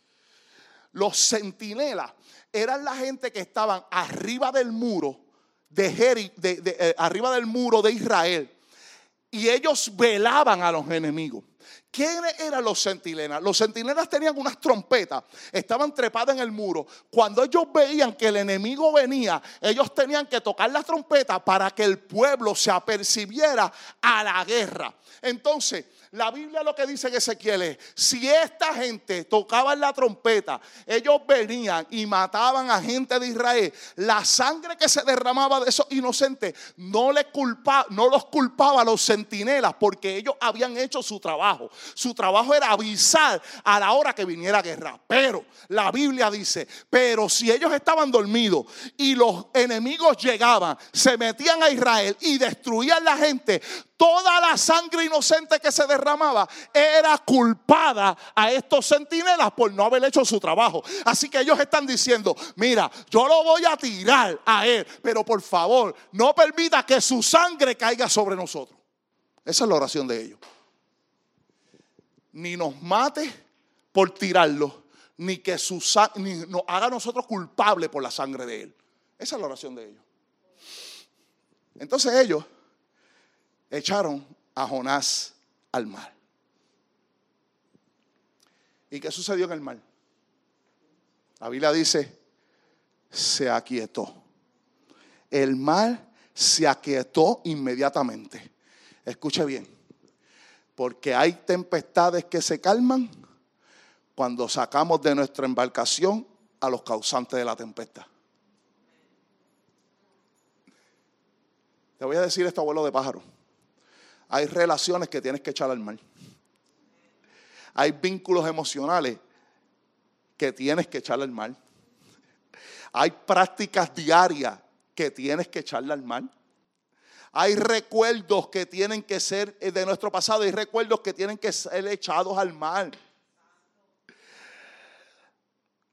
Los centinelas eran la gente que estaban arriba del muro de, Jeri, eh, arriba del muro de Israel y ellos velaban a los enemigos. ¿Quiénes eran los centinelas? Los centinelas tenían unas trompetas, estaban trepadas en el muro. Cuando ellos veían que el enemigo venía, ellos tenían que tocar la trompeta para que el pueblo se apercibiera a la guerra. Entonces, la Biblia lo que dice en Ezequiel es, si esta gente tocaba la trompeta, ellos venían y mataban a gente de Israel, la sangre que se derramaba de esos inocentes no, le culpa, no los culpaba a los centinelas porque ellos habían hecho su trabajo. Su trabajo era avisar a la hora que viniera guerra. Pero la Biblia dice, pero si ellos estaban dormidos y los enemigos llegaban, se metían a Israel y destruían la gente, toda la sangre inocente que se derramaba era culpada a estos centinelas por no haber hecho su trabajo. Así que ellos están diciendo, mira, yo lo voy a tirar a él, pero por favor, no permita que su sangre caiga sobre nosotros. Esa es la oración de ellos. Ni nos mate por tirarlo, ni que su ni nos haga a nosotros culpables por la sangre de él. Esa es la oración de ellos. Entonces ellos echaron a Jonás al mar. ¿Y qué sucedió en el mar? La Biblia dice, se aquietó. El mar se aquietó inmediatamente. Escuche bien, porque hay tempestades que se calman cuando sacamos de nuestra embarcación a los causantes de la tempestad. Te voy a decir esto, abuelo de pájaro. Hay relaciones que tienes que echar al mar. Hay vínculos emocionales que tienes que echarle al mar. Hay prácticas diarias que tienes que echarle al mar. Hay recuerdos que tienen que ser eh, de nuestro pasado y recuerdos que tienen que ser echados al mar.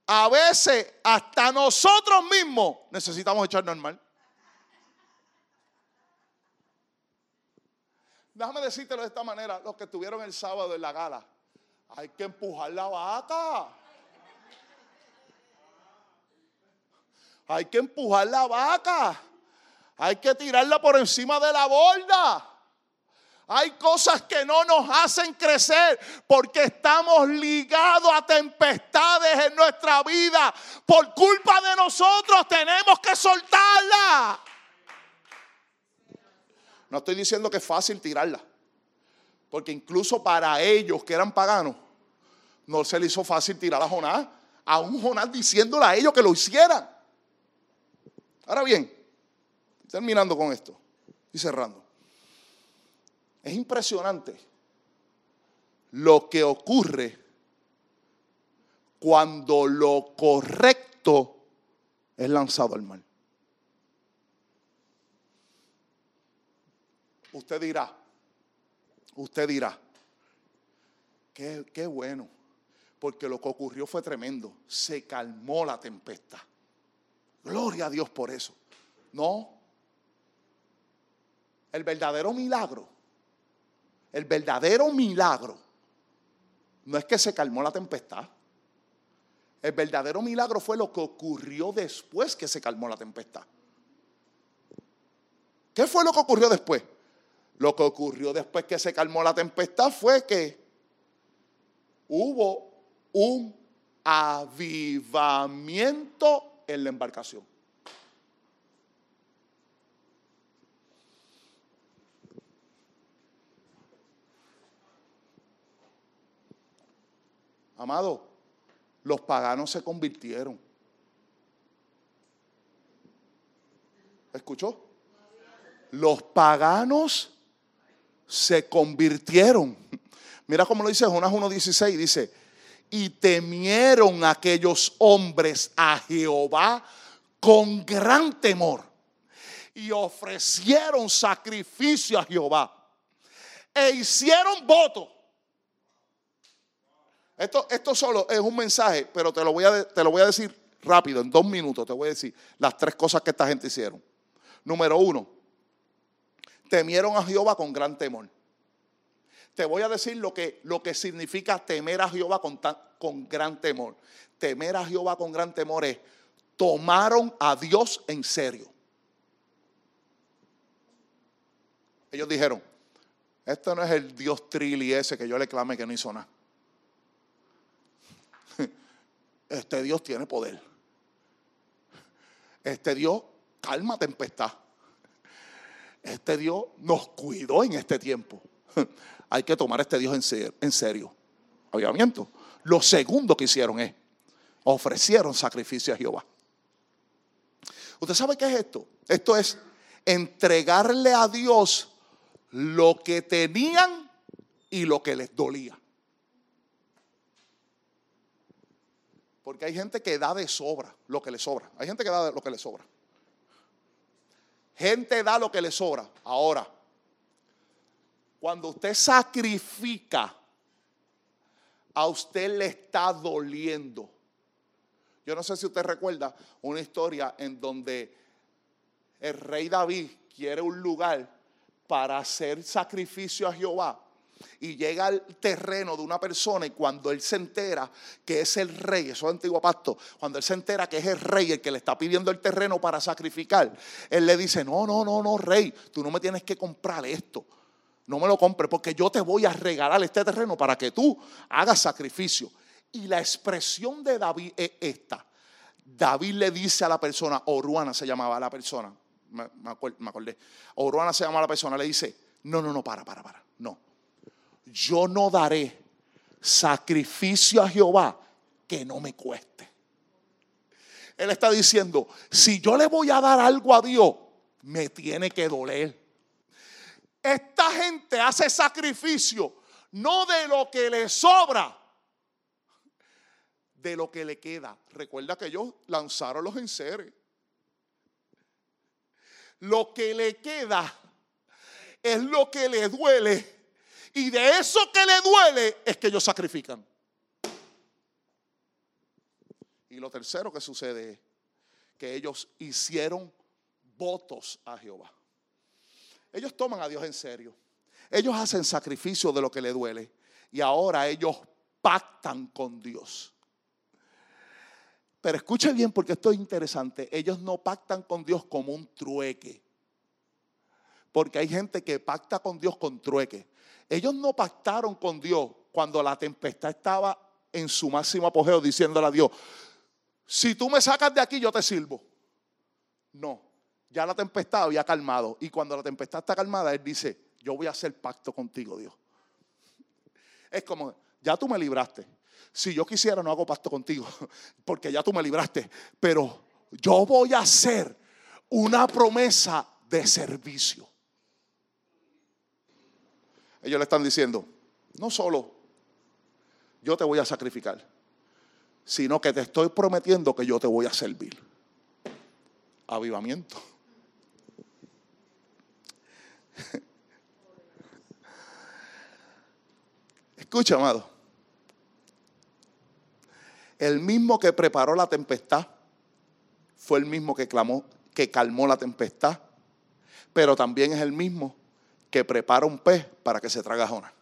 A veces hasta nosotros mismos necesitamos echarnos al mar. Déjame decírtelo de esta manera, los que estuvieron el sábado en la gala. Hay que empujar la vaca. Hay que empujar la vaca. Hay que tirarla por encima de la borda. Hay cosas que no nos hacen crecer porque estamos ligados a tempestades en nuestra vida. Por culpa de nosotros tenemos que soltarla. No estoy diciendo que es fácil tirarla. Porque incluso para ellos que eran paganos, no se les hizo fácil tirar a Jonás. A un Jonás diciéndole a ellos que lo hicieran. Ahora bien, terminando con esto y cerrando. Es impresionante lo que ocurre cuando lo correcto es lanzado al mal. Usted dirá, usted dirá, qué, qué bueno, porque lo que ocurrió fue tremendo, se calmó la tempestad. Gloria a Dios por eso. No, el verdadero milagro, el verdadero milagro, no es que se calmó la tempestad. El verdadero milagro fue lo que ocurrió después que se calmó la tempestad. ¿Qué fue lo que ocurrió después? Lo que ocurrió después que se calmó la tempestad fue que hubo un avivamiento en la embarcación. Amado, los paganos se convirtieron. ¿Escuchó? Los paganos se convirtieron. Mira cómo lo dice Jonás 1.16, dice, y temieron aquellos hombres a Jehová con gran temor y ofrecieron sacrificio a Jehová e hicieron voto. Esto, esto solo es un mensaje, pero te lo, voy a, te lo voy a decir rápido, en dos minutos te voy a decir las tres cosas que esta gente hicieron. Número uno, temieron a Jehová con gran temor. Te voy a decir lo que, lo que significa temer a Jehová con, con gran temor. Temer a Jehová con gran temor es tomaron a Dios en serio. Ellos dijeron, este no es el Dios Trilli ese que yo le clame que no hizo nada. Este Dios tiene poder. Este Dios calma tempestad. Este Dios nos cuidó en este tiempo. Hay que tomar a este Dios en serio. Avivamiento. Lo segundo que hicieron es ofrecieron sacrificio a Jehová. ¿Usted sabe qué es esto? Esto es entregarle a Dios lo que tenían y lo que les dolía. Porque hay gente que da de sobra lo que le sobra. Hay gente que da lo que le sobra. Gente da lo que le sobra. Ahora, cuando usted sacrifica, a usted le está doliendo. Yo no sé si usted recuerda una historia en donde el rey David quiere un lugar para hacer sacrificio a Jehová y llega al terreno de una persona y cuando él se entera que es el rey, eso es antiguo pacto, cuando él se entera que es el rey el que le está pidiendo el terreno para sacrificar, él le dice, no, no, no, no, rey, tú no me tienes que comprar esto, no me lo compres porque yo te voy a regalar este terreno para que tú hagas sacrificio. Y la expresión de David es esta. David le dice a la persona, Oruana se llamaba la persona, me, me acordé, Oruana se llamaba la persona, le dice, no, no, no, para, para, para, no yo no daré sacrificio a Jehová que no me cueste. Él está diciendo, si yo le voy a dar algo a Dios, me tiene que doler. Esta gente hace sacrificio no de lo que le sobra, de lo que le queda. Recuerda que ellos lanzaron los enseres. Lo que le queda es lo que le duele y de eso que le duele es que ellos sacrifican. Y lo tercero que sucede es que ellos hicieron votos a Jehová. Ellos toman a Dios en serio. Ellos hacen sacrificio de lo que le duele. Y ahora ellos pactan con Dios. Pero escuche bien porque esto es interesante. Ellos no pactan con Dios como un trueque. Porque hay gente que pacta con Dios con trueque. Ellos no pactaron con Dios cuando la tempestad estaba en su máximo apogeo diciéndole a Dios, si tú me sacas de aquí yo te sirvo. No, ya la tempestad había calmado y cuando la tempestad está calmada, Él dice, yo voy a hacer pacto contigo, Dios. Es como, ya tú me libraste. Si yo quisiera, no hago pacto contigo, porque ya tú me libraste. Pero yo voy a hacer una promesa de servicio. Ellos le están diciendo, no solo yo te voy a sacrificar, sino que te estoy prometiendo que yo te voy a servir. Avivamiento. Escucha, amado. El mismo que preparó la tempestad fue el mismo que clamó, que calmó la tempestad, pero también es el mismo que prepara un pez para que se traga Jonás.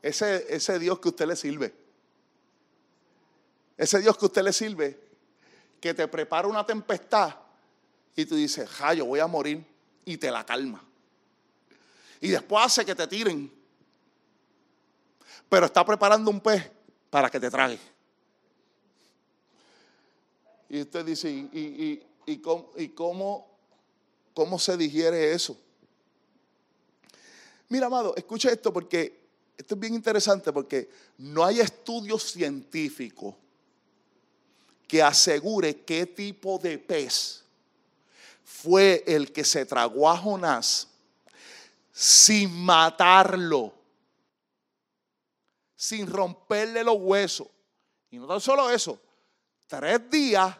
Ese, ese Dios que usted le sirve, ese Dios que usted le sirve, que te prepara una tempestad y tú dices, ja, yo voy a morir y te la calma. Y después hace que te tiren. Pero está preparando un pez para que te trague. Y usted dice, ¿y, y, cómo, cómo, se digiere eso? Mira, amado, escucha esto porque esto es bien interesante porque no hay estudio científico que asegure qué tipo de pez fue el que se tragó a Jonás sin matarlo, sin romperle los huesos. Y no tan solo eso, tres días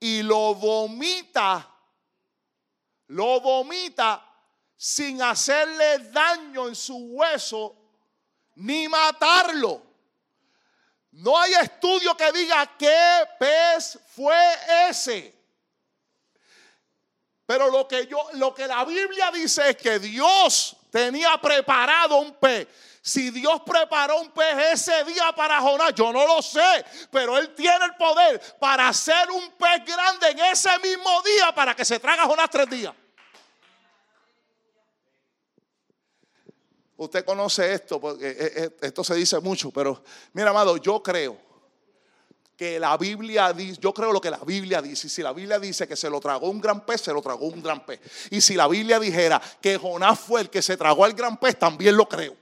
y lo vomita, lo vomita sin hacerle daño en su hueso ni matarlo. No hay estudio que diga qué pez fue ese. Pero lo que yo lo que la Biblia dice es que Dios tenía preparado un pez si Dios preparó un pez ese día para Jonás, yo no lo sé, pero Él tiene el poder para hacer un pez grande en ese mismo día para que se traga Jonás tres días. Usted conoce esto, porque eh, eh, esto se dice mucho, pero mira, amado, yo creo que la Biblia dice, yo creo lo que la Biblia dice. Y si la Biblia dice que se lo tragó un gran pez, se lo tragó un gran pez. Y si la Biblia dijera que Jonás fue el que se tragó al gran pez, también lo creo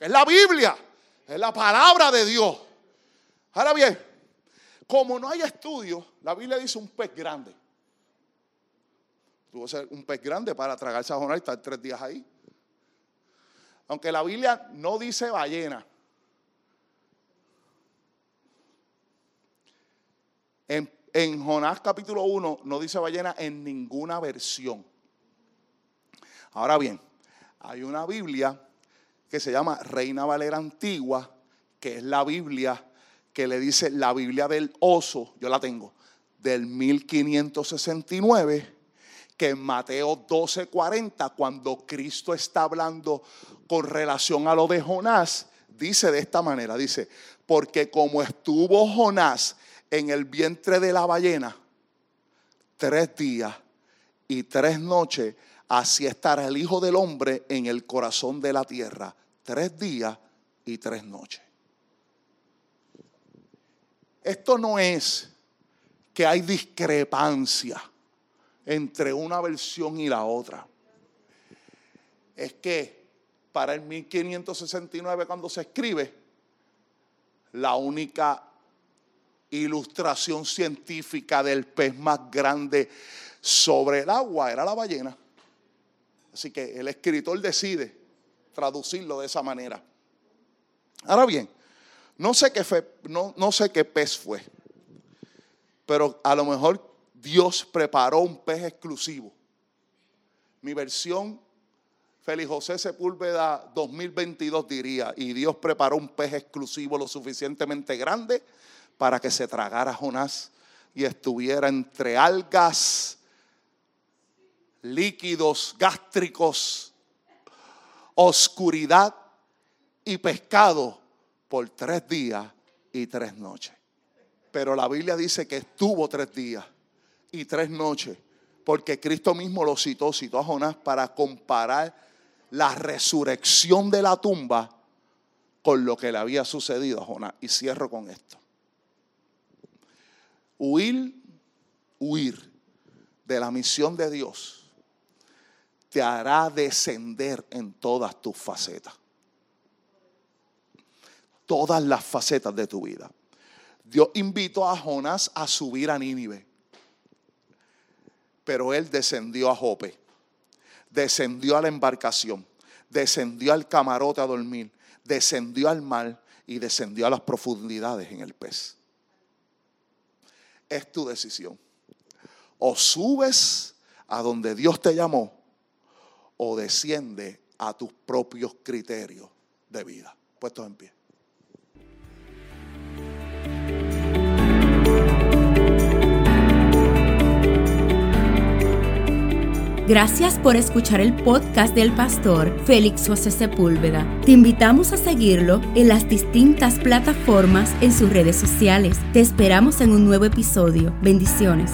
es la Biblia, es la palabra de Dios. Ahora bien, como no hay estudio, la Biblia dice un pez grande. Tuvo que ser un pez grande para tragarse a Jonás y estar tres días ahí. Aunque la Biblia no dice ballena. En, en Jonás capítulo 1 no dice ballena en ninguna versión. Ahora bien, hay una Biblia que se llama Reina Valera Antigua, que es la Biblia que le dice la Biblia del oso, yo la tengo, del 1569, que en Mateo 12:40, cuando Cristo está hablando con relación a lo de Jonás, dice de esta manera, dice, porque como estuvo Jonás en el vientre de la ballena tres días y tres noches, así estará el Hijo del Hombre en el corazón de la tierra, tres días y tres noches. Esto no es que hay discrepancia entre una versión y la otra. Es que para el 1569 cuando se escribe, la única ilustración científica del pez más grande sobre el agua era la ballena. Así que el escritor decide traducirlo de esa manera. Ahora bien, no sé qué, no, no sé qué pez fue, pero a lo mejor Dios preparó un pez exclusivo. Mi versión, Félix José Sepúlveda 2022 diría, y Dios preparó un pez exclusivo lo suficientemente grande para que se tragara Jonás y estuviera entre algas, líquidos gástricos, oscuridad y pescado por tres días y tres noches. Pero la Biblia dice que estuvo tres días y tres noches, porque Cristo mismo lo citó, citó a Jonás para comparar la resurrección de la tumba con lo que le había sucedido a Jonás. Y cierro con esto. Huir, huir de la misión de Dios te hará descender en todas tus facetas. Todas las facetas de tu vida. Dios invitó a Jonás a subir a Nínive. Pero él descendió a Jope. Descendió a la embarcación. Descendió al camarote a dormir. Descendió al mar y descendió a las profundidades en el pez. Es tu decisión. O subes a donde Dios te llamó o desciende a tus propios criterios de vida. Puestos en pie. Gracias por escuchar el podcast del pastor Félix José Sepúlveda. Te invitamos a seguirlo en las distintas plataformas en sus redes sociales. Te esperamos en un nuevo episodio. Bendiciones.